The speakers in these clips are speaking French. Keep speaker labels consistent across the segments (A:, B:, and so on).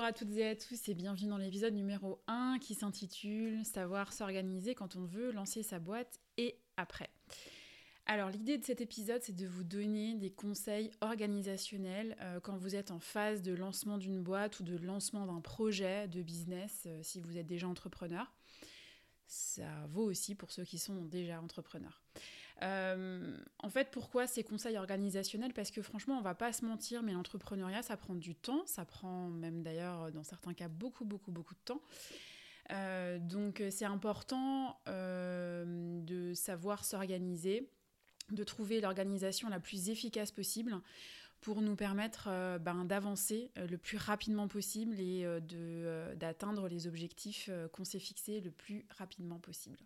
A: Bonjour à toutes et à tous et bienvenue dans l'épisode numéro 1 qui s'intitule Savoir s'organiser quand on veut lancer sa boîte et après. Alors l'idée de cet épisode c'est de vous donner des conseils organisationnels euh, quand vous êtes en phase de lancement d'une boîte ou de lancement d'un projet de business euh, si vous êtes déjà entrepreneur. Ça vaut aussi pour ceux qui sont déjà entrepreneurs. Euh, en fait, pourquoi ces conseils organisationnels? Parce que franchement, on va pas se mentir, mais l'entrepreneuriat, ça prend du temps. Ça prend même d'ailleurs, dans certains cas, beaucoup, beaucoup, beaucoup de temps. Euh, donc, c'est important euh, de savoir s'organiser, de trouver l'organisation la plus efficace possible pour nous permettre ben, d'avancer le plus rapidement possible et d'atteindre les objectifs qu'on s'est fixés le plus rapidement possible.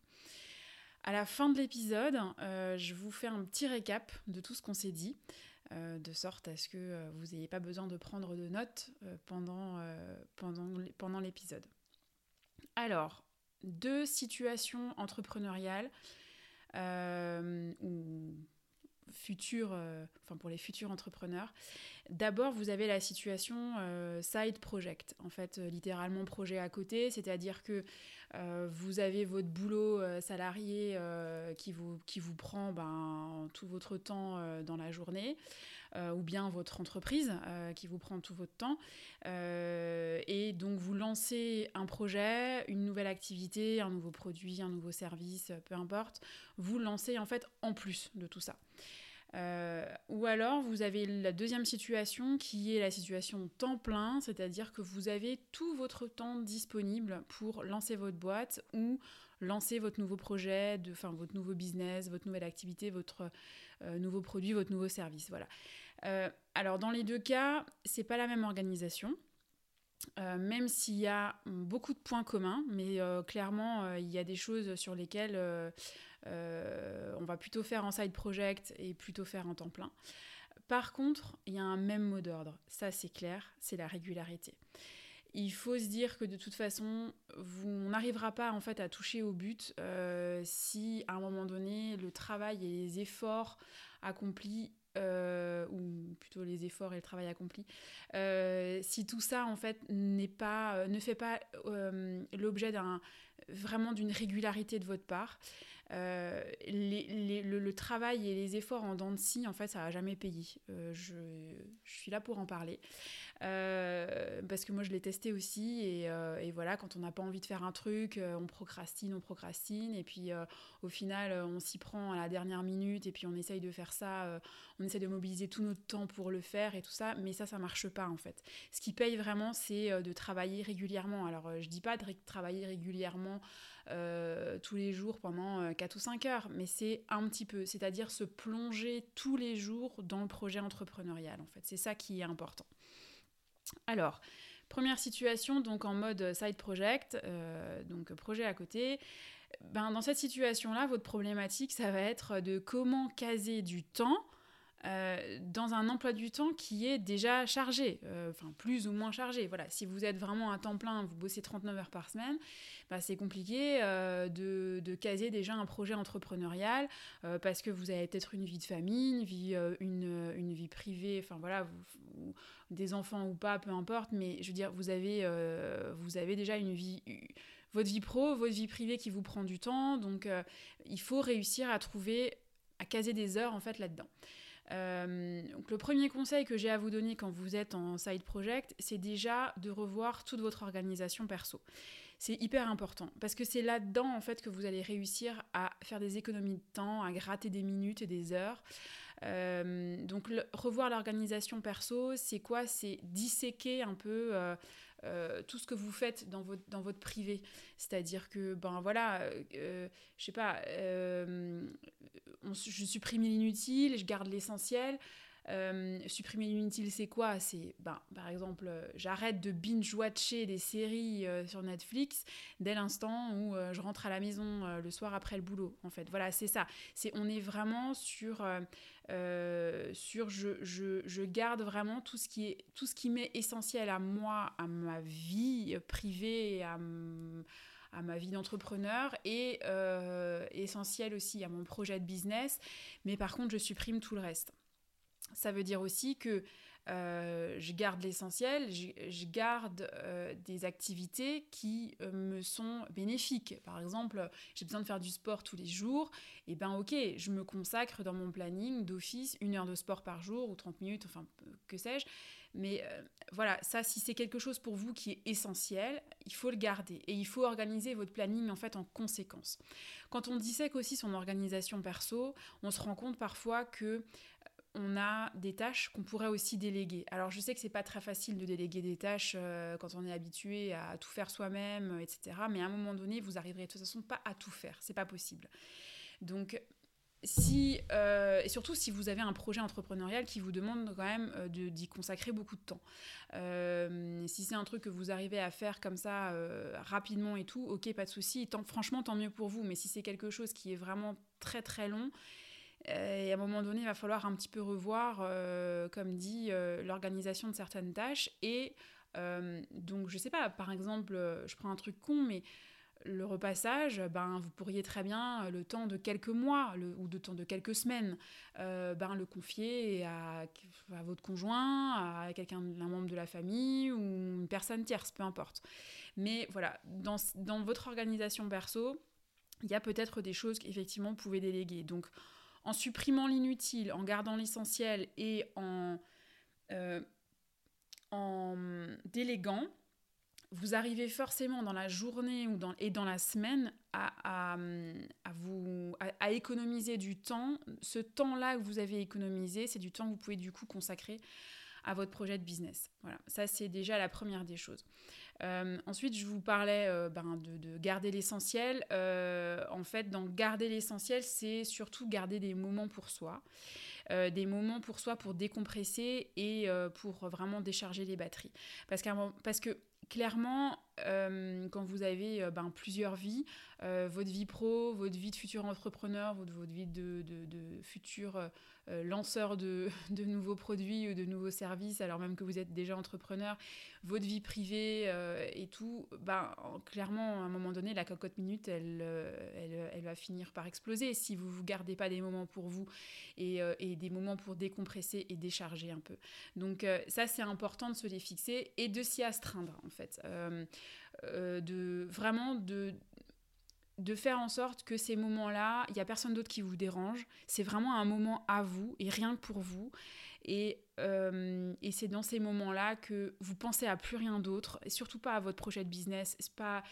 A: À la fin de l'épisode, euh, je vous fais un petit récap de tout ce qu'on s'est dit, euh, de sorte à ce que euh, vous n'ayez pas besoin de prendre de notes pendant, pendant, l'épisode. Alors, deux situations entrepreneuriales ou futures, enfin pour les futurs entrepreneurs. D'abord, vous avez la situation side project, en fait, littéralement projet à côté, c'est-à-dire que euh, vous avez votre boulot euh, salarié euh, qui, vous, prend tout votre temps dans la journée, ou bien votre entreprise qui vous prend tout votre temps. et donc vous lancez un projet, une nouvelle activité, un nouveau produit, un nouveau service, peu importe. Vous lancez en fait en plus de tout ça. Euh, ou alors, vous avez la deuxième situation qui est la situation temps plein, c'est-à-dire que vous avez tout votre temps disponible pour lancer votre boîte ou lancer votre nouveau projet, de, enfin votre nouveau business, votre nouvelle activité, votre euh, nouveau produit, votre nouveau service. Voilà. Euh, alors, dans les deux cas, c'est pas la même organisation. même s'il y a beaucoup de points communs, mais clairement, il y a des choses sur lesquelles on va plutôt faire en side project et plutôt faire en temps plein. Par contre, il y a un même mot d'ordre, ça c'est clair, c'est la régularité. Il faut se dire que de toute façon, vous, on n'arrivera pas en fait à toucher au but euh, si à un moment donné le travail et les efforts accomplis euh, ou plutôt les efforts et le travail accompli, si tout ça en fait n'est pas, ne fait pas l'objet d'un vraiment d'une régularité de votre part, euh, le, travail et les efforts en dents de scie, en fait, ça n'a jamais payé. Euh, je, suis là pour en parler. Euh, parce que moi, je l'ai testé aussi. Et, et, voilà, quand on n'a pas envie de faire un truc, on procrastine, on procrastine. Et puis, au final, on s'y prend à la dernière minute. Et puis, on essaye de faire ça. on essaye de mobiliser tout notre temps pour le faire et tout ça. Mais ça, ça marche pas, en fait. Ce qui paye vraiment, c'est de travailler régulièrement. Alors, je dis pas de travailler régulièrement euh, tous les jours pendant 4 euh, ou 5 heures, mais c'est un petit peu, c'est-à-dire se plonger tous les jours dans le projet entrepreneurial en fait. C'est ça qui est important. Alors, première situation, donc en mode side project, euh, donc projet à côté. Ben, dans cette situation-là, votre problématique, ça va être de comment caser du temps euh, dans un emploi du temps qui est déjà chargé, euh, plus ou moins chargé. Voilà, si vous êtes vraiment à temps plein, vous bossez 39 heures par semaine, bah, c'est compliqué euh, de, caser déjà un projet entrepreneurial parce que vous avez peut-être une vie de famille, une vie, une, vie privée, enfin voilà, des enfants ou pas, peu importe, mais je veux dire, vous avez, vous avez déjà une vie votre vie pro, votre vie privée qui vous prend du temps. Donc, il faut réussir à trouver, à caser des heures en fait là-dedans. Euh, donc le premier conseil que j'ai à vous donner quand vous êtes en side project, c'est déjà de revoir toute votre organisation perso. C'est hyper important parce que c'est là-dedans en fait que vous allez réussir à faire des économies de temps, à gratter des minutes et des heures. Euh, donc revoir l'organisation perso, c'est quoi? C'est disséquer un peu euh, euh, tout ce que vous faites dans votre, dans votre privé. C'est-à-dire que, ben voilà, euh, je sais pas, euh, je supprime l'inutile, je garde l'essentiel. Euh, supprimer l'inutile, c'est quoi? C'est, ben, par exemple, euh, j'arrête de binge-watcher des séries euh, sur Netflix dès l'instant où je rentre à la maison le soir après le boulot. En fait, voilà, c'est ça. C'est, on est vraiment sur, sur je, je, je, garde vraiment tout ce qui est tout ce qui m'est essentiel à moi, à ma vie privée, à à ma vie d'entrepreneur et essentiel aussi à mon projet de business, mais par contre je supprime tout le reste. Ça veut dire aussi que euh, je garde l'essentiel, je, garde euh, des activités qui euh, me sont bénéfiques. Par exemple, j'ai besoin de faire du sport tous les jours, et eh ben ok, je me consacre dans mon planning d'office une heure de sport par jour ou 30 minutes, enfin que sais-je. Mais voilà, ça, si c'est quelque chose pour vous qui est essentiel, il faut le garder et il faut organiser votre planning en fait en conséquence. Quand on dissèque aussi son organisation perso, on se rend compte parfois que on a des tâches qu'on pourrait aussi déléguer. Alors je sais que c'est pas très facile de déléguer des tâches euh, quand on est habitué à tout faire soi-même, euh, etc. Mais à un moment donné, vous arriverez de toute façon pas à tout faire, c'est pas possible. Donc si euh, et surtout si vous avez un projet entrepreneurial qui vous demande quand même d'y consacrer beaucoup de temps. si c'est un truc que vous arrivez à faire comme ça rapidement et tout, ok, pas de souci. Franchement, tant mieux pour vous. Mais si c'est quelque chose qui est vraiment très très long, et à un moment donné, il va falloir un petit peu revoir, euh, comme dit, euh, l'organisation de certaines tâches. Et donc, je sais pas, par exemple, je prends un truc con, mais le repassage, ben, vous pourriez très bien, le temps de quelques mois ou de temps de quelques semaines, ben, le confier à, à votre conjoint, à quelqu'un, un membre de la famille ou une personne tierce, peu importe. Mais voilà, dans, dans votre organisation perso, il y a peut-être des choses qu'effectivement vous pouvez déléguer. Donc, en supprimant l'inutile, en gardant l'essentiel et en, euh, déléguant, vous arrivez forcément dans la journée et dans la semaine à, vous, à, économiser du temps. Ce temps-là que vous avez économisé, c'est du temps que vous pouvez du coup consacrer à votre projet de business. Voilà, ça c'est déjà la première des choses. Euh, ensuite, je vous parlais euh, ben, de, garder l'essentiel. Euh, en fait, dans garder l'essentiel, c'est surtout garder des moments pour soi. des moments pour soi pour décompresser et pour vraiment décharger les batteries. Parce, parce que clairement, quand vous avez ben, plusieurs vies, votre vie pro, votre vie de futur entrepreneur, votre, votre vie de, de, de futur euh, lanceur de, de, nouveaux produits ou de nouveaux services, alors même que vous êtes déjà entrepreneur, votre vie privée euh, et tout, ben, clairement, à un moment donné, la cocotte minute, elle, euh, elle, elle va finir par exploser si vous ne vous gardez pas des moments pour vous et, et, des moments pour décompresser et décharger un peu. Donc ça, c'est important de se les fixer et de s'y astreindre, en fait. de vraiment de de faire en sorte que ces moments-là, il n'y a personne d'autre qui vous dérange. C'est vraiment un moment à vous et rien que pour vous. Et, euh, c'est dans ces moments-là que vous pensez à plus rien d'autre, et surtout pas à votre projet de business, pas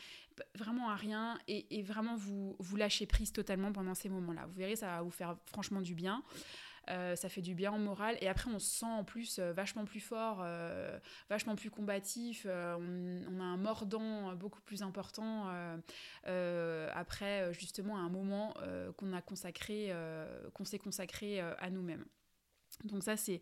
A: vraiment à rien, et, vraiment vous, vous lâchez prise totalement pendant ces moments-là. Vous verrez, ça va vous faire franchement du bien. Euh, ça fait du bien au moral. Et après, on se sent en plus euh, vachement plus fort, euh, vachement plus combatif. On, a un mordant beaucoup plus important après, justement, un moment qu'on a consacré, qu'on s'est consacré à nous-mêmes. Donc ça, c'est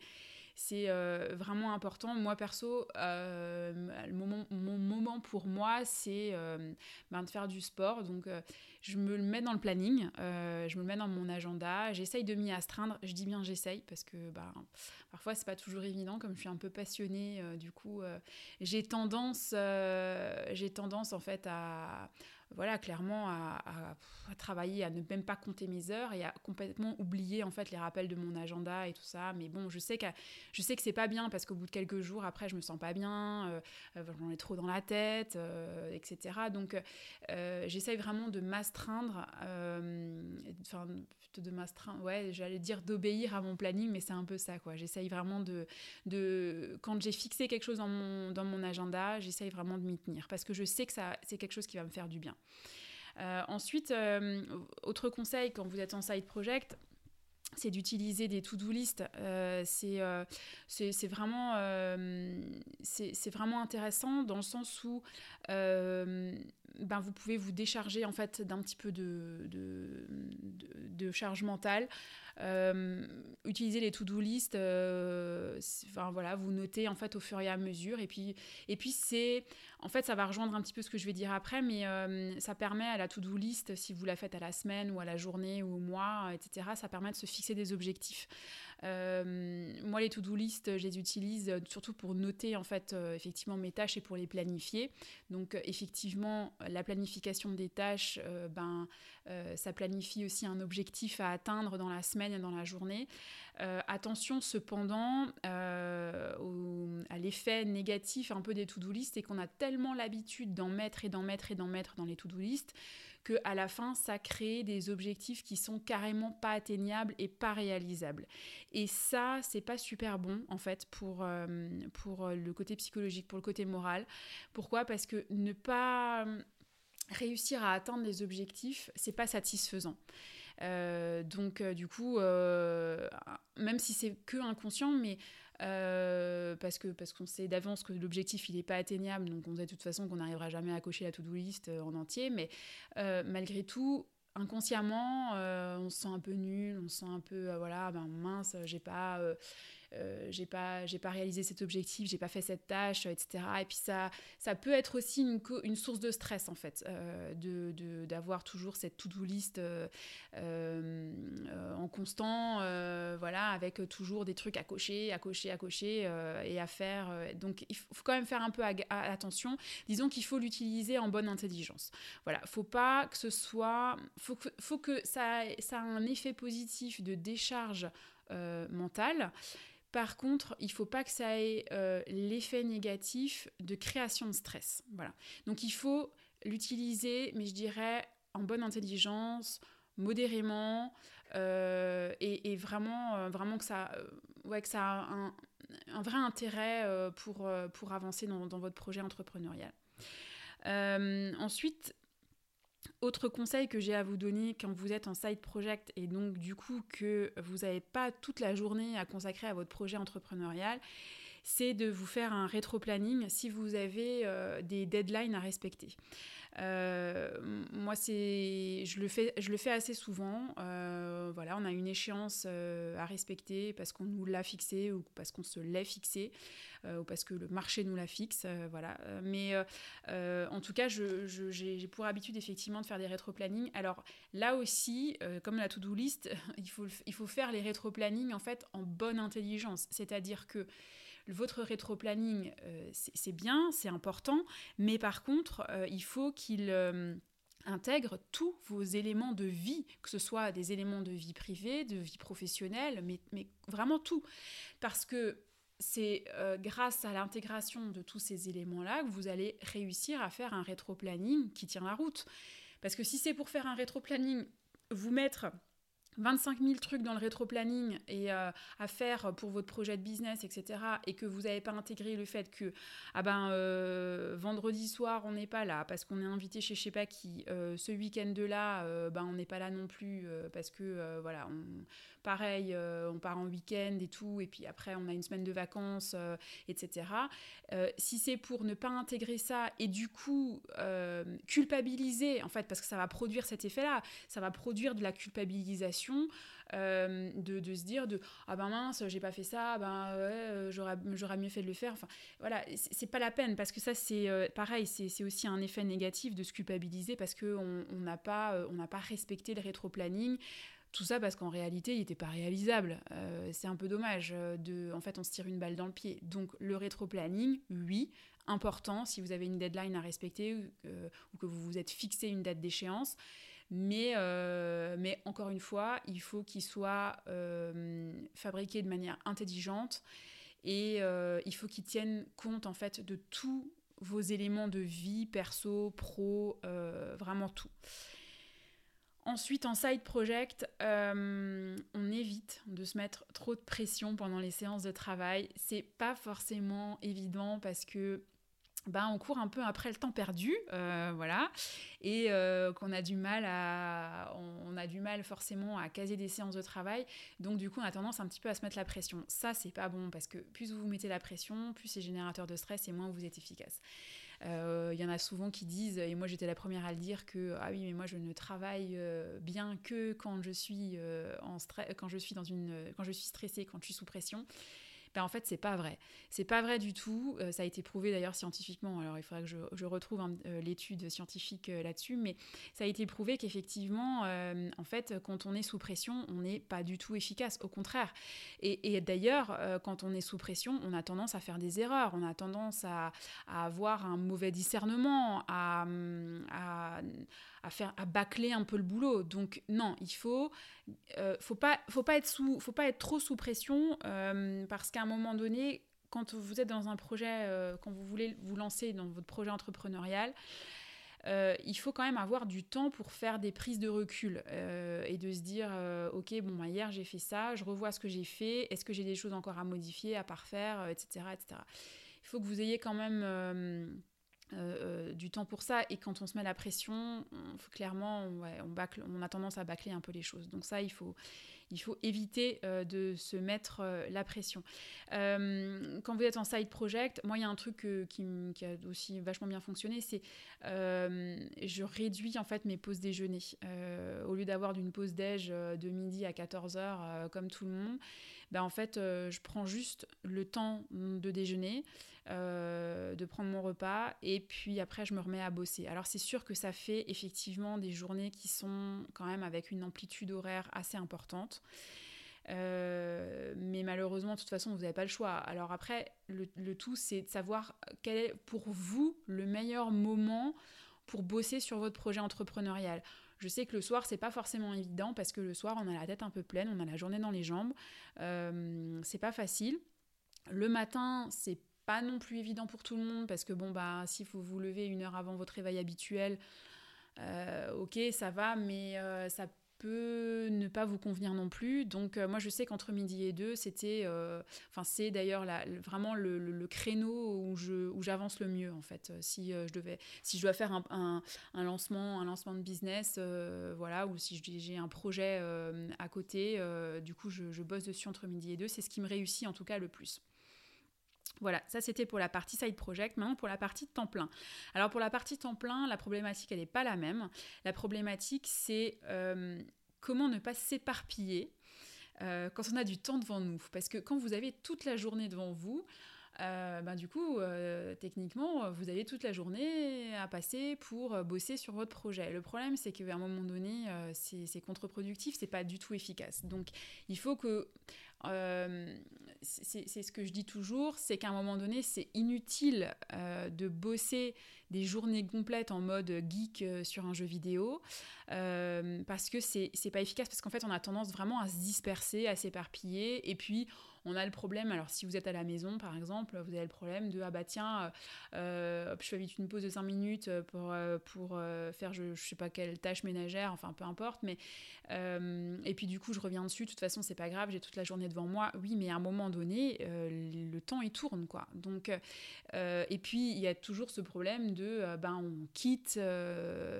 A: c'est euh, vraiment important. Moi, perso, euh, moment, mon moment pour moi, c'est euh, ben, de faire du sport. Donc, je me le mets dans le planning, je me le mets dans mon agenda. J'essaye de m'y astreindre. Je dis bien j'essaye parce que ben, parfois, c'est pas toujours évident. Comme je suis un peu passionnée, du coup, j'ai tendance, j'ai tendance en fait à voilà, clairement à, travailler, à ne même pas compter mes heures et à complètement oublier en fait les rappels de mon agenda et tout ça. Mais bon, je sais que je sais c'est pas bien parce qu'au bout de quelques jours après, je me sens pas bien, euh, euh, j'en ai trop dans la tête, euh, etc. Donc, j'essaye vraiment de m'astreindre, de m'astreindre, ouais, j'allais dire d'obéir à mon planning, mais c'est un peu ça quoi. J'essaye vraiment de, de quand j'ai fixé quelque chose dans mon dans mon agenda, j'essaye vraiment de m'y tenir parce que je sais que ça c'est quelque chose qui va me faire du bien. Euh, ensuite, euh, autre conseil quand vous êtes en side project, c'est d'utiliser des to-do list. Euh, c'est vraiment, c'est vraiment intéressant dans le sens où ben, vous pouvez vous décharger en fait d'un petit peu de, de, charge mentale. Euh, utilisez les to-do list, enfin voilà, vous notez en fait au fur et à mesure. Et puis, et puis c'est, en fait, ça va rejoindre un petit peu ce que je vais dire après, mais ça permet à la to-do list, si vous la faites à la semaine ou à la journée ou au mois, etc., ça permet de se fixer des objectifs. Euh, moi, les to-do list, je les utilise surtout pour noter en fait euh, effectivement mes tâches et pour les planifier. Donc euh, effectivement, la planification des tâches, ben ça planifie aussi un objectif à atteindre dans la semaine et dans la journée. attention cependant à l'effet négatif un peu des to-do list et qu'on a tellement l'habitude d'en mettre et d'en mettre et d'en mettre dans les to-do list que à la fin ça crée des objectifs qui sont carrément pas atteignables et pas réalisables. Et ça, c'est pas super bon en fait pour euh, pour le côté psychologique, pour le côté moral. Pourquoi? Parce que ne pas euh, réussir à atteindre les objectifs, c'est pas satisfaisant. Euh, donc du coup, même si c'est que inconscient, mais euh, parce que parce qu'on sait d'avance que l'objectif il n'est pas atteignable, donc on sait de toute façon qu'on n'arrivera jamais à cocher la to-do list euh, en entier, mais euh, malgré tout, inconsciemment, on se sent un peu nul, on se sent un peu voilà, ben mince, j'ai pas j'ai pas j'ai pas réalisé cet objectif, j'ai pas fait cette tâche, etc. Et puis ça ça peut être aussi une, une source de stress en fait, de d'avoir toujours cette to-do list euh, constant, voilà, avec toujours des trucs à cocher, à cocher, à cocher et à faire. donc il faut quand même faire un peu attention. Disons qu'il faut l'utiliser en bonne intelligence. Voilà, faut pas que ce soit, faut que, ça, ça a un effet positif de décharge mentale par contre, il ne faut pas que ça ait euh, l'effet négatif de création de stress. Voilà. Donc il faut l'utiliser, mais je dirais en bonne intelligence, modérément, euh, et, vraiment, euh, vraiment que ça, ouais, que ça a un, vrai intérêt pour, pour avancer dans, votre projet entrepreneurial. ensuite, autre conseil que j'ai à vous donner quand vous êtes en side project et donc du coup que vous n'avez pas toute la journée à consacrer à votre projet entrepreneurial, c'est de vous faire un rétro-planning si vous avez euh, des deadlines à respecter. Euh, moi, c'est, je le fais, je le fais assez souvent. Euh, voilà, on a une échéance à respecter parce qu'on nous l'a fixé ou parce qu'on se l'est fixé ou parce que le marché nous la fixe. voilà. Mais en tout cas, j'ai pour habitude effectivement de faire des rétro-plannings. Alors là aussi, comme la to-do list, il faut, il faut faire les rétro-plannings en fait en bonne intelligence. C'est-à-dire que votre rétro-planning, euh, c'est bien, c'est important, mais par contre, euh, il faut qu'il euh, intègre tous vos éléments de vie, que ce soit des éléments de vie privée, de vie professionnelle, mais, mais vraiment tout. Parce que c'est grâce à l'intégration de tous ces éléments-là que vous allez réussir à faire un rétro-planning qui tient la route. Parce que si c'est pour faire un rétro-planning, vous mettre 25 000 trucs dans le rétro-planning et euh, à faire pour votre projet de business, etc., et que vous n'avez pas intégré le fait que ah ben, euh, vendredi soir, on n'est pas là parce qu'on est invité chez je sais pas qui, euh, ce week-end-là, ben, on n'est pas là non plus parce que, voilà, pareil, on part en week-end et tout, et puis après, on a une semaine de vacances, etc. si c'est pour ne pas intégrer ça et du coup culpabiliser, en fait, parce que ça va produire cet effet-là, ça va produire de la culpabilisation euh, de, se dire de ah ben mince j'ai pas fait ça ben ouais, euh, j'aurais mieux fait de le faire enfin voilà c'est pas la peine parce que ça c'est euh, pareil c'est aussi un effet négatif de se culpabiliser parce que on n'a pas on n'a pas respecté le rétro-planning tout ça parce qu'en réalité, il n'était pas réalisable. c'est un peu dommage. De, en fait, on se tire une balle dans le pied. Donc, le rétro-planning, oui, important si vous avez une deadline à respecter ou que vous vous êtes fixé une date d'échéance. Mais, euh, mais encore une fois, il faut qu'il soit euh, fabriqué de manière intelligente et euh, il faut qu'il tienne compte en fait de tous vos éléments de vie, perso, pro, vraiment tout. Ensuite, en side project, on évite de se mettre trop de pression pendant les séances de travail. C'est pas forcément évident parce que ben, on court un peu après le temps perdu, euh, voilà, et euh, qu'on a du mal à, on, a du mal forcément à caser des séances de travail, donc du coup on a tendance un petit peu à se mettre la pression. Ça c'est pas bon parce que plus vous vous mettez la pression, plus c'est générateur de stress et moins vous êtes efficace. Il y en a souvent qui disent, et moi j'étais la première à le dire, que ah oui, mais moi je ne travaille bien que quand je suis en quand je suis dans une, quand je suis stressée, quand je suis sous pression. Ben, en fait, c'est pas vrai. C'est pas vrai du tout. Euh, ça a été prouvé d'ailleurs scientifiquement. Alors, il faudrait que je, retrouve euh, l'étude scientifique euh, là-dessus, mais ça a été prouvé qu'effectivement, en fait, quand on est sous pression, on n'est pas du tout efficace. Au contraire. Et, d'ailleurs, quand on est sous pression, on a tendance à faire des erreurs. On a tendance à, avoir un mauvais discernement, à à faire à bâcler un peu le boulot. Donc non, il faut euh, faut pas faut pas être sous faut pas être trop sous pression euh, parce qu'à un moment donné, quand vous êtes dans un projet, euh, quand vous voulez vous lancer dans votre projet entrepreneurial. il faut quand même avoir du temps pour faire des prises de recul et de se dire ok bon bah, hier j'ai fait ça je revois ce que j'ai fait est-ce que j'ai des choses encore à modifier à parfaire etc etc il faut que vous ayez quand même euh, euh, du temps pour ça. Et quand on se met la pression, clairement, on, a tendance à bâcler un peu les choses. Donc ça, il faut, éviter euh, de se mettre la pression. quand vous êtes en side project, moi, il y a un truc qui, qui, a aussi vachement bien fonctionné, c'est je réduis en fait mes pauses déjeuner. au lieu d'avoir d'une pause déj de midi à 14h comme tout le monde, ben, en fait, je prends juste le temps de déjeuner. Euh, de prendre mon repas et puis après je me remets à bosser. Alors c'est sûr que ça fait effectivement des journées qui sont quand même avec une amplitude horaire assez importante. Euh, mais malheureusement, de toute façon, vous n'avez pas le choix. Alors après, le, tout, c'est de savoir quel est pour vous le meilleur moment pour bosser sur votre projet entrepreneurial. Je sais que le soir, c'est pas forcément évident parce que le soir, on a la tête un peu pleine, on a la journée dans les jambes. Euh, c'est pas facile. Le matin, c'est pas non plus évident pour tout le monde parce que bon bah s'il faut vous lever une heure avant votre réveil habituel, euh, ok ça va, mais euh, ça peut ne pas vous convenir non plus. Donc euh, moi je sais qu'entre midi et deux c'était, enfin c'est d'ailleurs vraiment le, créneau où je où j'avance le mieux en fait. Si je devais, si je dois faire un, un, lancement, un lancement de business, voilà, ou si j'ai un projet à côté, du coup je, bosse dessus entre midi et deux. C'est ce qui me réussit en tout cas le plus. Voilà, ça c'était pour la partie side project. Maintenant pour la partie temps plein. Alors pour la partie temps plein, la problématique elle n'est pas la même. La problématique c'est euh, comment ne pas s'éparpiller euh, quand on a du temps devant nous. Parce que quand vous avez toute la journée devant vous, euh, ben, du coup, techniquement, vous avez toute la journée à passer pour bosser sur votre projet. Le problème, c'est qu'à un moment donné, c'est contre-productif, c'est pas du tout efficace. Donc, il faut que c'est ce que je dis toujours, c'est qu'à un moment donné, c'est inutile euh, de bosser des journées complètes en mode geek euh, sur un jeu vidéo euh, parce que c'est pas efficace parce qu'en fait on a tendance vraiment à se disperser, à s'éparpiller et puis on a le problème, alors si vous êtes à la maison par exemple, vous avez le problème de ah bah tiens, euh, je fais vite une pause de 5 minutes pour, euh, pour euh, faire je, je, sais pas quelle tâche ménagère, enfin peu importe, mais et puis du coup je reviens dessus, de toute façon c'est pas grave, j'ai toute la journée devant moi, oui, mais à un moment donné, le temps il tourne quoi. Donc, et puis il y a toujours ce problème de ben on quitte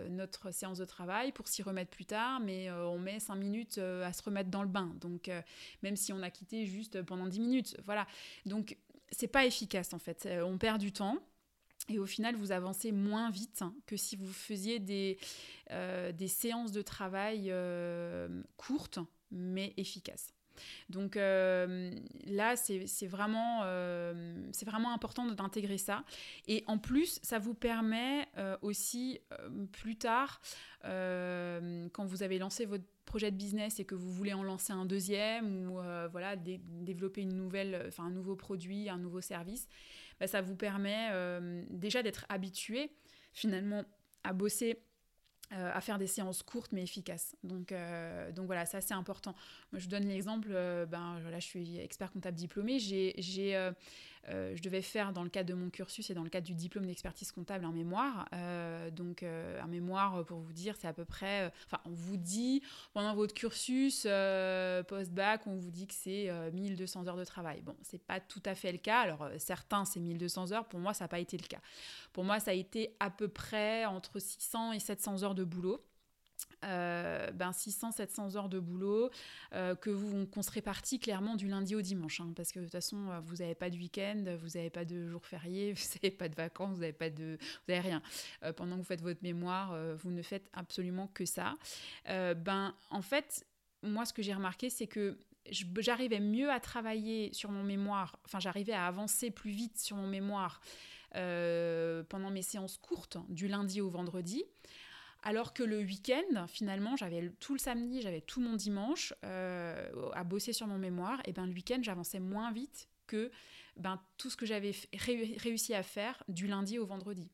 A: notre séance de travail pour s'y remettre plus tard, mais on met 5 minutes à se remettre dans le bain. Donc même si on a quitté juste pendant 10 minutes. Voilà. Donc, c'est pas efficace en fait. Euh, on perd du temps. Et au final, vous avancez moins vite que si vous faisiez des, euh, des séances de travail euh, courtes, mais efficaces. Donc là, c'est vraiment, c'est vraiment important d'intégrer ça. Et en plus, ça vous permet aussi plus tard, quand vous avez lancé votre projet de business et que vous voulez en lancer un deuxième ou euh, voilà développer une nouvelle, enfin un nouveau produit, un nouveau service, bah, ça vous permet euh, déjà d'être habitué finalement à bosser euh, à faire des séances courtes mais efficaces. Donc, donc voilà, ça c'est important. Je vous donne l'exemple, ben, là je suis expert comptable diplômé, j'ai euh, je devais faire dans le cadre de mon cursus et dans le cadre du diplôme d'expertise comptable un mémoire. Euh, donc euh, un mémoire, pour vous dire, c'est à peu près... Enfin, on vous dit, pendant votre cursus post-bac, on vous dit que c'est 1200 heures de travail. Bon, c'est pas tout à fait le cas. Alors certains, c'est 1200 heures. Pour moi, ça n'a pas été le cas. Pour moi, ça a été à peu près entre 600 et 700 heures de boulot. Euh, ben 600-700 heures de boulot euh, que vous qu'on se répartit clairement du lundi au dimanche hein, parce que de toute façon euh, vous n'avez pas de week-end vous n'avez pas de jours fériés vous n'avez pas de vacances vous n'avez pas de vous avez rien. Pendant que vous faites votre mémoire vous ne faites absolument que ça. Ben en fait moi ce que j'ai remarqué c'est que j'arrivais mieux à travailler sur mon mémoire enfin j'arrivais à avancer plus vite sur mon mémoire pendant mes séances courtes du lundi au vendredi alors que le week-end, finalement, j'avais tout le samedi, j'avais tout mon dimanche euh, à bosser sur mon mémoire. Et ben le week-end, j'avançais moins vite que ben, tout ce que j'avais réussi à faire du lundi au vendredi.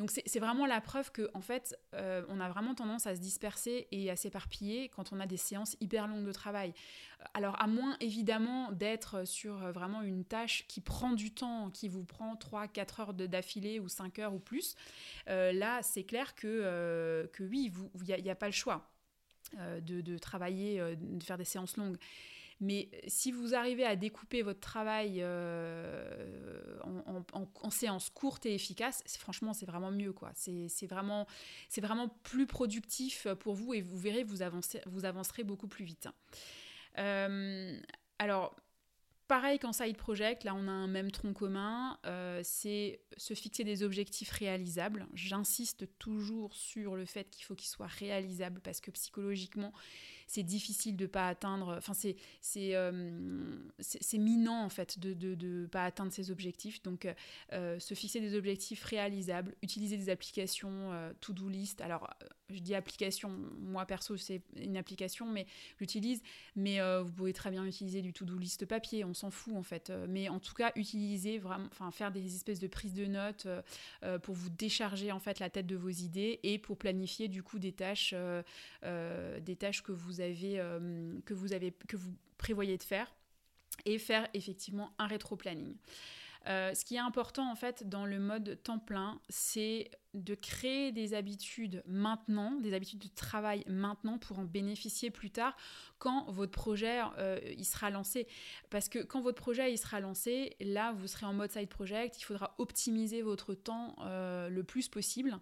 A: Donc c'est vraiment la preuve que en fait, euh, on a vraiment tendance à se disperser et à s'éparpiller quand on a des séances hyper longues de travail. Alors à moins évidemment d'être sur euh, vraiment une tâche qui prend du temps, qui vous prend 3-4 heures d'affilée ou 5 heures ou plus, euh, là c'est clair que, oui, il n'y a, pas le choix. de, travailler, de faire des séances longues. Mais si vous arrivez à découper votre travail euh, en, séances courtes et efficaces, franchement, c'est vraiment mieux. quoi. C'est vraiment, plus productif pour vous et vous verrez, vous, vous avancerez beaucoup plus vite. Euh, alors, Pareil qu'en side project, là on a un même tronc commun, euh, c'est se fixer des objectifs réalisables. J'insiste toujours sur le fait qu'il faut qu'ils soient réalisables parce que psychologiquement, c'est difficile de pas atteindre. Enfin, c'est c'est euh, minant en fait de ne pas atteindre ses objectifs. Donc, euh, se fixer des objectifs réalisables, utiliser des applications to-do list. Alors, je dis application, moi perso, c'est une application, mais j'utilise. Mais vous pouvez très bien utiliser du to-do list papier. On s'en fout en fait. Mais en tout cas, utiliser vraiment, enfin, faire des espèces de prises de notes pour vous décharger en fait la tête de vos idées et pour planifier du coup des tâches, des tâches que vous euh, que vous avez, que vous prévoyez de faire, et faire effectivement un rétro-planning. Euh, ce qui est important en fait dans le mode temps plein, c'est de créer des habitudes maintenant, des habitudes de travail maintenant pour en bénéficier plus tard quand votre projet euh, sera lancé. Parce que quand votre projet il sera lancé, là vous serez en mode side project, il faudra optimiser votre temps euh, le plus possible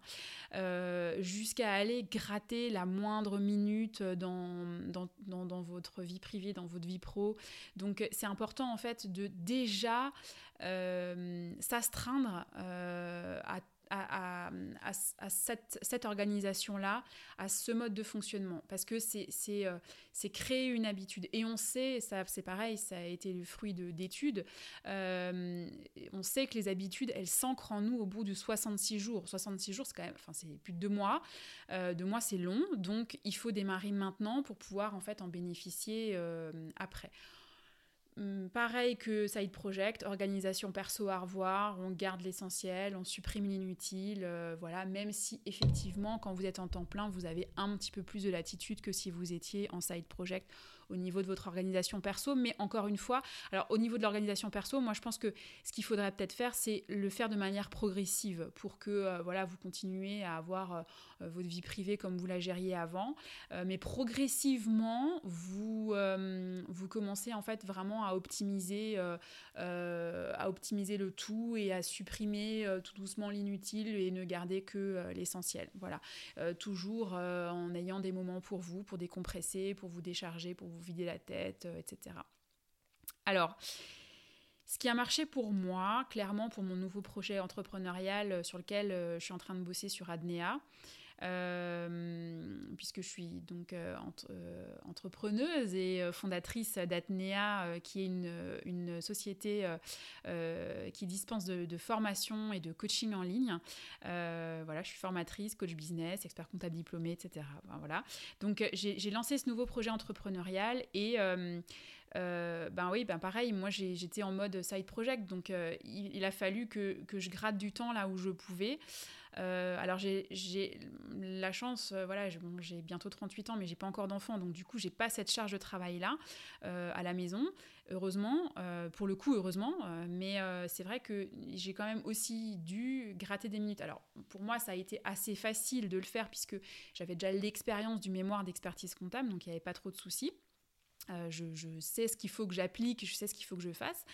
A: jusqu'à aller gratter la moindre minute dans dans, dans, dans, votre vie privée, dans votre vie pro. Donc c'est important en fait de déjà s'astreindre euh, à à, cette, cette organisation-là, à ce mode de fonctionnement. Parce que c'est euh, créer une habitude. Et on sait, ça c'est pareil, ça a été le fruit d'études, on sait que les habitudes, elles s'ancrent en nous au bout de 66 jours. 66 jours, c'est quand même, enfin c'est plus de deux mois. deux mois, c'est long. Donc il faut démarrer maintenant pour pouvoir en fait en bénéficier après. Hum, pareil que Side Project, organisation perso à revoir, on garde l'essentiel, on supprime l'inutile, euh, voilà, même si effectivement quand vous êtes en temps plein, vous avez un petit peu plus de latitude que si vous étiez en Side Project au niveau de votre organisation perso. Mais encore une fois, alors au niveau de l'organisation perso, moi je pense que ce qu'il faudrait peut-être faire, c'est le faire de manière progressive pour que euh, voilà, vous continuez à avoir euh, euh, votre vie privée comme vous la gériez avant. mais progressivement, vous, vous commencez en fait vraiment à optimiser, à optimiser le tout et à supprimer tout doucement l'inutile et ne garder que l'essentiel. Voilà. toujours en ayant des moments pour vous, pour décompresser, pour vous décharger, pour vous vous vider la tête, euh, etc. Alors, ce qui a marché pour moi, clairement pour mon nouveau projet entrepreneurial euh, sur lequel euh, je suis en train de bosser sur Adnea, puisque je suis donc entrepreneuse et fondatrice d'Adnea, qui est une, une société qui dispense de, de, formation et de coaching en ligne. voilà, je suis formatrice, coach business, expert comptable diplômé, etc. voilà. Donc j'ai lancé ce nouveau projet entrepreneurial et euh, ben oui, ben pareil, moi j'étais en mode side project, donc euh, il, a fallu que, je gratte du temps là où je pouvais. Euh, alors j'ai la chance, voilà, j'ai bientôt 38 ans, mais j'ai pas encore d'enfants, donc du coup j'ai pas cette charge de travail là à la maison, heureusement, pour le coup heureusement, mais c'est vrai que j'ai quand même aussi dû gratter des minutes. Alors pour moi ça a été assez facile de le faire puisque j'avais déjà l'expérience du mémoire d'expertise comptable, donc il n'y avait pas trop de soucis. Euh, je, sais ce qu'il faut que j'applique, je sais ce qu'il faut que je fasse.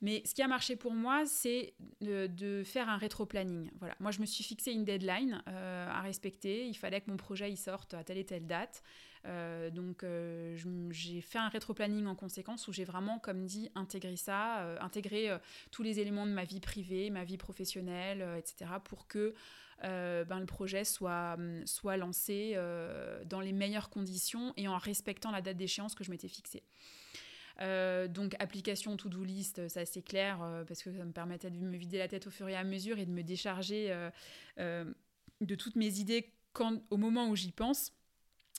A: Mais ce qui a marché pour moi, c'est de, faire un rétro-planning. Voilà. Moi, je me suis fixé une deadline à respecter. Il fallait que mon projet il sorte à telle et telle date. Euh, donc euh, j'ai fait un rétro-planning en conséquence où j'ai vraiment, comme dit, intégré ça, euh, intégré tous les éléments de ma vie privée, ma vie professionnelle, etc. pour que ben, le projet soit, lancé dans les meilleures conditions et en respectant la date d'échéance que je m'étais fixée. donc application to-do list, ça c'est clair, parce que ça me permettait de me vider la tête au fur et à mesure et de me décharger de toutes mes idées quand, au moment où j'y pense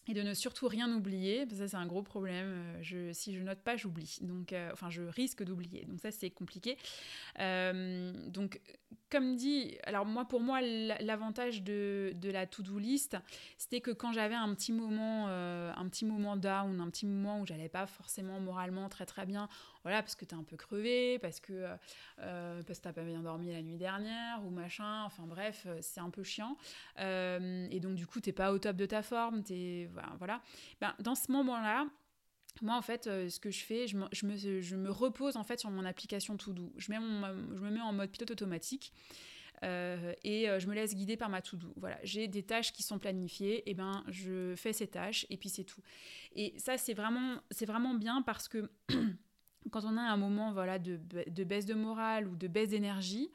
A: et de ne surtout rien oublier, ça c'est un gros problème. Euh, je, si je note pas, j'oublie. Donc, euh, enfin, je risque d'oublier. Donc ça c'est compliqué. Euh, donc, comme dit, alors moi pour moi l'avantage de, la to-do list, c'était que quand j'avais un petit moment, un petit moment down, un petit moment où j'allais pas forcément moralement très très bien, voilà, parce que tu es un peu crevé, parce que, euh, euh, parce que t'as pas bien dormi la nuit dernière, ou machin, enfin bref, euh, c'est un peu chiant. et donc, du coup, t'es pas au top de ta forme, t'es, voilà. Ben, dans ce moment-là, moi, en fait, ce que je fais, je me, repose en fait sur mon application To Do. Je, mon, je me mets en mode pilote automatique. et je me laisse guider par ma to-do. Voilà, j'ai des tâches qui sont planifiées, et ben je fais ces tâches et puis c'est tout. Et ça c'est vraiment c'est vraiment bien parce que quand on a un moment voilà, de, baisse de morale ou de baisse d'énergie,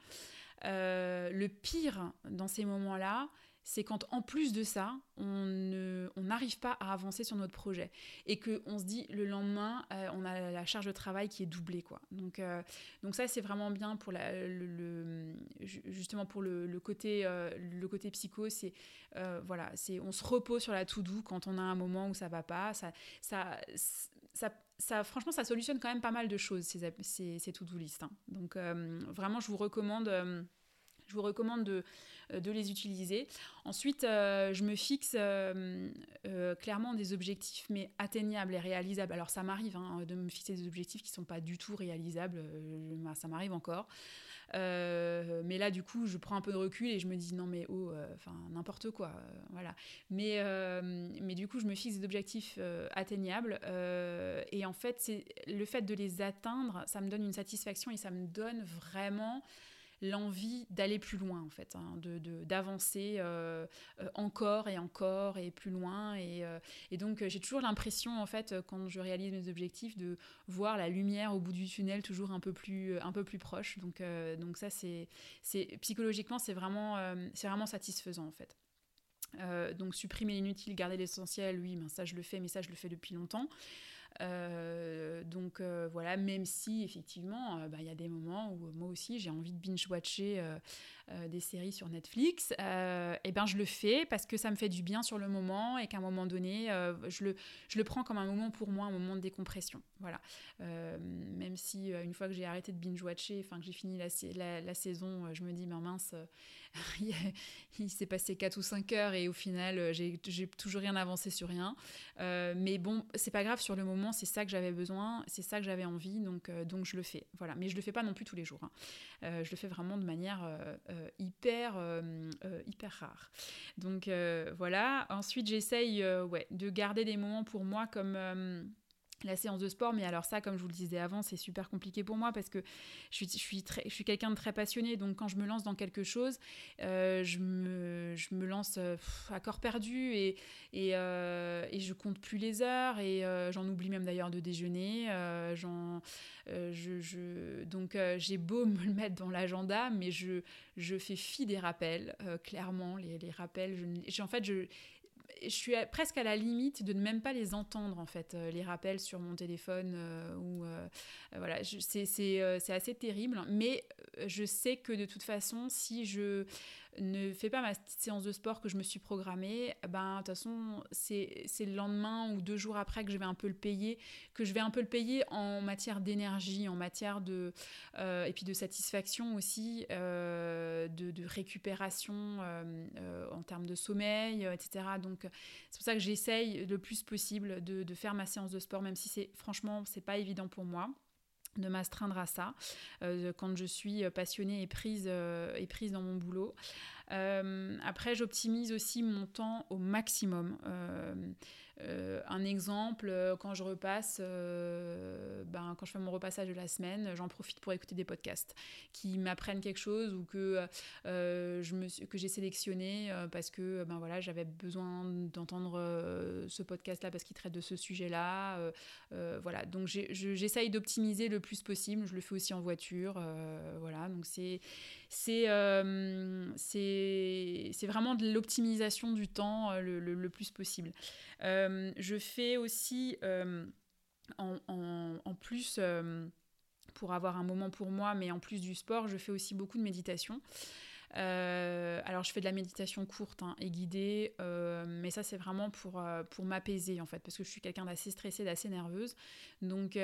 A: euh, le pire dans ces moments-là, c'est quand en plus de ça, on n'arrive pas à avancer sur notre projet et qu'on se dit le lendemain, euh, on a la charge de travail qui est doublée. Quoi. Donc, euh, donc ça, c'est vraiment bien pour la, le, justement pour le, côté, le côté psycho. C'est voilà, on se repose sur la tout doux quand on a un moment où ça va pas. Ça, ça, ça ça, franchement, ça solutionne quand même pas mal de choses, ces, ces, ces to-do list. Hein. Donc, euh, vraiment, je vous recommande, euh, je vous recommande de, euh, les utiliser. Ensuite, je me fixe clairement des objectifs, mais atteignables et réalisables. Alors, ça m'arrive hein, de me fixer des objectifs qui ne sont pas du tout réalisables. ça m'arrive encore. Euh, mais là, du coup, je prends un peu de recul et je me dis non, mais oh, euh, enfin, n'importe quoi. Euh, voilà. Mais, mais du coup, je me fixe des objectifs atteignables. et en fait, c'est le fait de les atteindre, ça me donne une satisfaction et ça me donne vraiment l'envie d'aller plus loin en fait, hein, de, d'avancer euh, euh, encore et encore et plus loin. Et, euh, et donc j'ai toujours l'impression en fait quand je réalise mes objectifs de voir la lumière au bout du tunnel toujours un peu plus, un peu plus proche. Donc, donc ça c'est, c'est psychologiquement c'est vraiment, c'est vraiment satisfaisant en fait. donc supprimer l'inutile, garder l'essentiel, oui, ben ça je le fais, mais ça je le fais depuis longtemps. Euh, donc euh, voilà, même si effectivement, euh, bah, il y a des moments où moi aussi j'ai envie de binge-watcher des séries sur Netflix, et ben je le fais parce que ça me fait du bien sur le moment et qu'à un moment donné, je, le, je le prends comme un moment pour moi, un moment de décompression. Voilà. même si une fois que j'ai arrêté de binge-watcher, enfin que j'ai fini la, la, saison, je me dis, ben mince, il s'est passé 4 ou 5 heures et au final, j'ai toujours rien avancé sur rien. mais bon, c'est pas grave sur le moment c'est ça que j'avais besoin, c'est ça que j'avais envie, donc, euh, donc je le fais. Voilà. Mais je le fais pas non plus tous les jours. Hein. Euh, je le fais vraiment de manière euh, hyper, hyper rare. Donc voilà. Ensuite, j'essaye ouais, de garder des moments pour moi comme la séance de sport, mais alors ça, comme je vous le disais avant, c'est super compliqué pour moi parce que je suis, je suis, je suis quelqu'un de très passionné, donc quand je me lance dans quelque chose, euh, je, me, je me lance euh, à corps perdu et, et, euh, et, je compte plus les heures et j'en oublie même d'ailleurs de déjeuner. j'en, je, je, donc j'ai beau me le mettre dans l'agenda, mais je, je fais fi des rappels, clairement, les, les rappels. Je, en fait, je, je suis presque à la limite de ne même pas les entendre en fait euh, les rappels sur mon téléphone euh, ou euh, voilà c'est assez terrible mais je sais que de toute façon si je ne fais pas ma petite séance de sport que je me suis programmée, ben, de toute façon, c'est le lendemain ou deux jours après que je vais un peu le payer, que je vais un peu le payer en matière d'énergie, en matière de. Euh, et puis de satisfaction aussi, euh, de, récupération euh, en termes de sommeil, etc. Donc, c'est pour ça que j'essaye le plus possible de, de, faire ma séance de sport, même si c'est franchement, c'est pas évident pour moi de m'astreindre à ça euh, quand je suis passionnée et prise, euh, et prise dans mon boulot. Euh, après, j'optimise aussi mon temps au maximum. Un exemple, quand je repasse, ben, quand je fais mon repassage de la semaine, j'en profite pour écouter des podcasts qui m'apprennent quelque chose ou que, j'ai sélectionné parce que ben voilà, j'avais besoin d'entendre ce podcast-là parce qu'il traite de ce sujet-là. voilà, donc j'essaye d'optimiser le plus possible. Je le fais aussi en voiture. voilà, donc euh, c'est c'est vraiment de l'optimisation du temps euh, le, le, plus possible. Euh, je fais aussi en, en, en, plus pour avoir un moment pour moi, mais en plus du sport, je fais aussi beaucoup de méditation. Euh, alors je fais de la méditation courte hein, et guidée, euh, mais ça c'est vraiment pour, euh, pour m'apaiser en fait, parce que je suis quelqu'un d'assez stressé, d'assez nerveuse. Donc,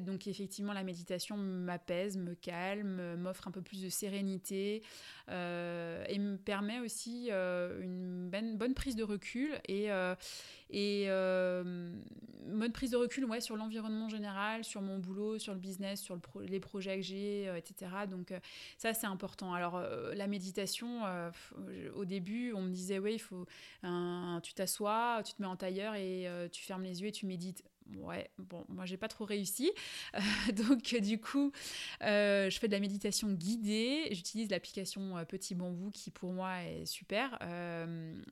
A: donc effectivement la méditation m'apaise, me calme, m'offre un peu plus de sérénité et me permet aussi une bonne, bonne, prise de recul et, et bonne prise de recul ouais, sur l'environnement général, sur mon boulot, sur le business, sur les projets que j'ai, etc. Donc ça c'est important. Alors euh, la méditation, euh, au début, on me disait, oui, il faut tu t'assois, tu te mets en tailleur et euh, tu fermes les yeux et tu médites. Ouais, bon, moi j'ai pas trop réussi. donc du coup, je fais de la méditation guidée. J'utilise l'application Petit Bambou qui pour moi est super.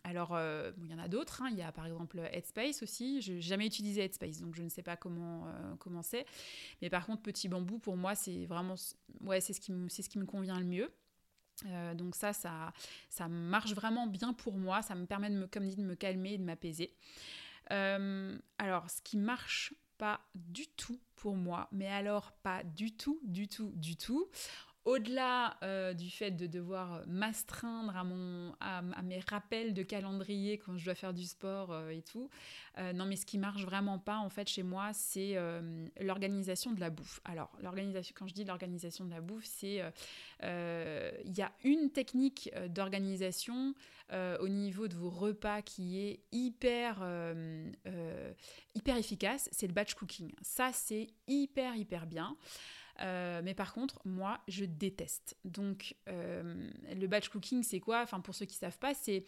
A: alors, il y en a d'autres. Hein. Il y a par exemple Headspace aussi. Je n'ai jamais utilisé Headspace, donc je ne sais pas comment comment c'est. Mais par contre, Petit Bambou pour moi c'est vraiment ouais c'est ce c'est ce qui me convient le mieux. Euh, donc ça, ça, ça marche vraiment bien pour moi. Ça me permet, de me, comme dit, de me calmer et de m'apaiser. Euh, alors, ce qui marche pas du tout pour moi, mais alors pas du tout, du tout, du tout, au-delà euh, du fait de devoir m'astreindre à, à, mes rappels de calendrier quand je dois faire du sport euh, et tout, euh, non mais ce qui marche vraiment pas en fait chez moi, c'est l'organisation de la bouffe. Alors l'organisation, quand je dis l'organisation de la bouffe, c'est il y a une technique d'organisation au niveau de vos repas qui est hyper hyper efficace, c'est le batch cooking. Ça c'est hyper hyper bien. Euh, mais par contre, moi, je déteste. Donc, euh, le batch cooking, c'est quoi? Enfin, pour ceux qui savent pas, c'est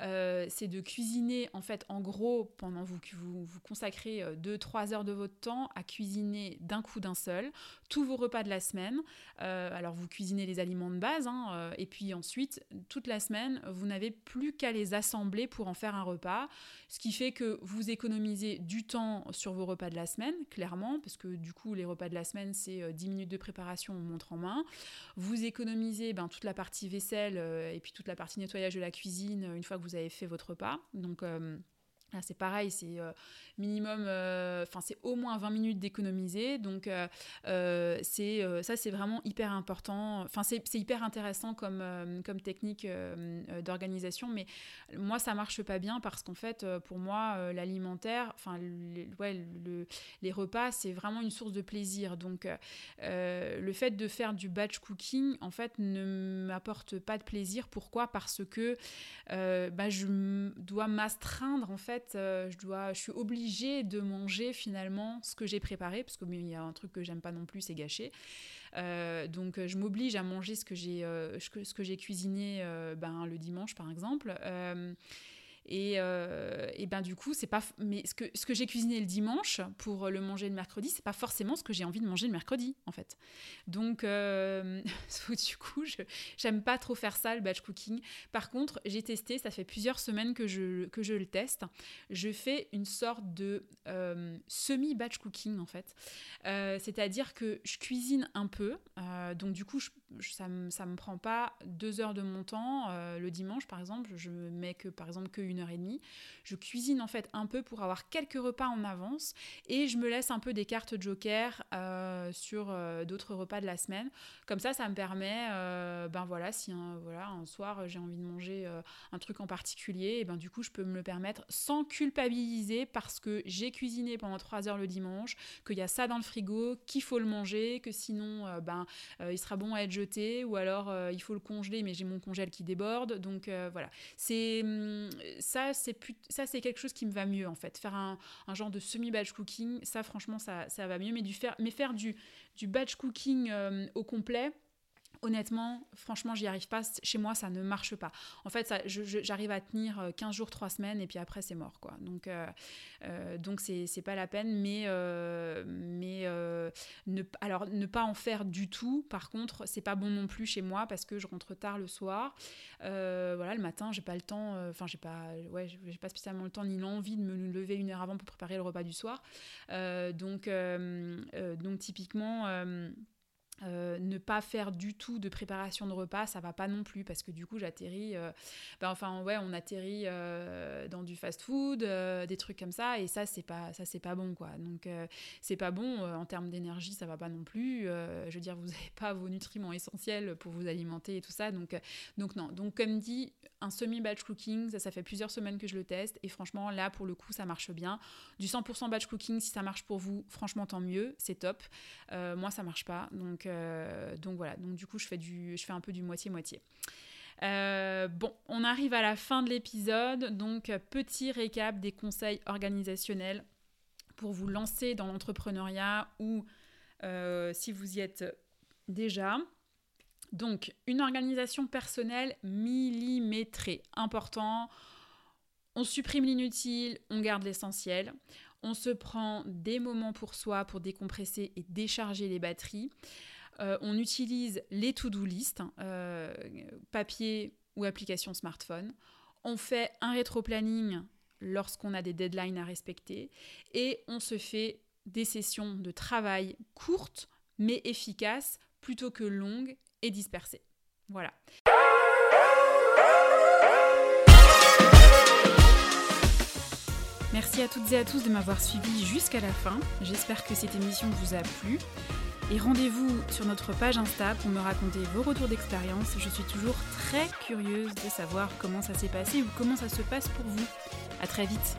A: euh, c'est de cuisiner, en fait, en gros, pendant vous, vous, vous consacrez 2-3 heures de votre temps à cuisiner d'un coup d'un seul tous vos repas de la semaine. alors, vous cuisinez les aliments de base, hein, et puis ensuite, toute la semaine, vous n'avez plus qu'à les assembler pour en faire un repas, ce qui fait que vous économisez du temps sur vos repas de la semaine, clairement, parce que du coup, les repas de la semaine, c'est 10 minutes de préparation, on montre en main. Vous économisez ben, toute la partie vaisselle euh, et puis toute la partie nettoyage de la cuisine euh, une fois que vous avez fait votre repas. Donc euh, c'est pareil, c'est minimum, euh, enfin c'est au moins 20 minutes d'économiser. Donc euh, euh, c'est ça c'est vraiment hyper important. Enfin c'est hyper intéressant comme, comme technique d'organisation, mais moi ça marche pas bien parce qu'en fait pour moi l'alimentaire, enfin ouais, le, les repas c'est vraiment une source de plaisir. Donc le fait de faire du batch cooking en fait ne m'apporte pas de plaisir. Pourquoi? Parce que bah, je dois m'astreindre en fait, je dois, je suis obligée de manger finalement ce que j'ai préparé, parce qu'il y a un truc que j'aime pas non plus, c'est gâcher. Euh, donc je m'oblige à manger ce que j'ai euh, cuisiné euh, ben, le dimanche par exemple. Et, euh, et, ben du coup, c'est pas. Mais ce que, ce que j'ai cuisiné le dimanche pour le manger le mercredi, c'est pas forcément ce que j'ai envie de manger le mercredi, en fait. Donc, euh, du coup, je j'aime pas trop faire ça, le batch cooking. Par contre, j'ai testé, ça fait plusieurs semaines que je, que je le teste. Je fais une sorte de euh, semi-batch cooking, en fait. C'est-à-dire que je cuisine un peu. donc, du coup, ça me, ça me prend pas deux heures de mon temps. le dimanche, par exemple, je mets que, par exemple, que une heure et demie. Je cuisine en fait un peu pour avoir quelques repas en avance et je me laisse un peu des cartes joker euh, sur euh, d'autres repas de la semaine. Comme ça, ça me permet, euh, ben voilà, si un, voilà, un soir j'ai envie de manger un truc en particulier, et ben du coup je peux me le permettre sans culpabiliser parce que j'ai cuisiné pendant trois heures le dimanche, qu'il y a ça dans le frigo, qu'il faut le manger, que sinon ben il sera bon à être jeté ou alors il faut le congeler mais j'ai mon congèle qui déborde. Donc voilà, c'est hum, ça, c'est quelque chose qui me va mieux en fait. Faire un, genre de semi-batch cooking, ça, franchement, ça, ça va mieux. Mais, du faire, mais faire du, du batch cooking euh, au complet, Honnêtement, franchement, j'y arrive pas. Chez moi, ça ne marche pas. En fait, j'arrive à tenir 15 euh, jours, 3 semaines, et puis après, c'est mort. Quoi. Donc, euh, euh, donc c'est pas la peine. Mais, mais ne, alors, ne pas en faire du tout, par contre, c'est pas bon non plus chez moi parce que je rentre tard le soir. voilà, le matin, j'ai pas le temps, enfin, j'ai pas, ouais, pas spécialement le temps ni l'envie de me lever une heure avant pour préparer le repas du soir. donc, donc, typiquement, euh, ne pas faire du tout de préparation de repas, ça va pas non plus parce que du coup j'atterris, euh, ben, enfin ouais, on atterrit euh, dans du fast-food, des trucs comme ça et ça c'est pas ça c'est pas bon quoi. Donc c'est pas bon en termes d'énergie, ça va pas non plus. je veux dire vous n'avez pas vos nutriments essentiels pour vous alimenter et tout ça, donc donc non. Donc comme dit, un semi-batch cooking, ça, ça fait plusieurs semaines que je le teste et franchement là pour le coup ça marche bien. Du 100% batch cooking, si ça marche pour vous, franchement tant mieux, c'est top. moi ça marche pas, donc donc voilà, donc du coup je fais, du, je fais un peu du moitié-moitié. Euh, bon, on arrive à la fin de l'épisode, donc petit récap des conseils organisationnels pour vous lancer dans l'entrepreneuriat ou euh, si vous y êtes déjà. Donc, une organisation personnelle millimétrée, important. On supprime l'inutile, on garde l'essentiel. On se prend des moments pour soi pour décompresser et décharger les batteries. Euh, on utilise les to-do list, hein, euh, papier ou application smartphone. On fait un rétro-planning lorsqu'on a des deadlines à respecter et on se fait des sessions de travail courtes mais efficaces plutôt que longues et dispersées. Voilà. Merci à toutes et à tous de m'avoir suivi jusqu'à la fin. J'espère que cette émission vous a plu. Et rendez-vous sur notre page Insta pour me raconter vos retours d'expérience. Je suis toujours très curieuse de savoir comment ça s'est passé ou comment ça se passe pour vous. À très vite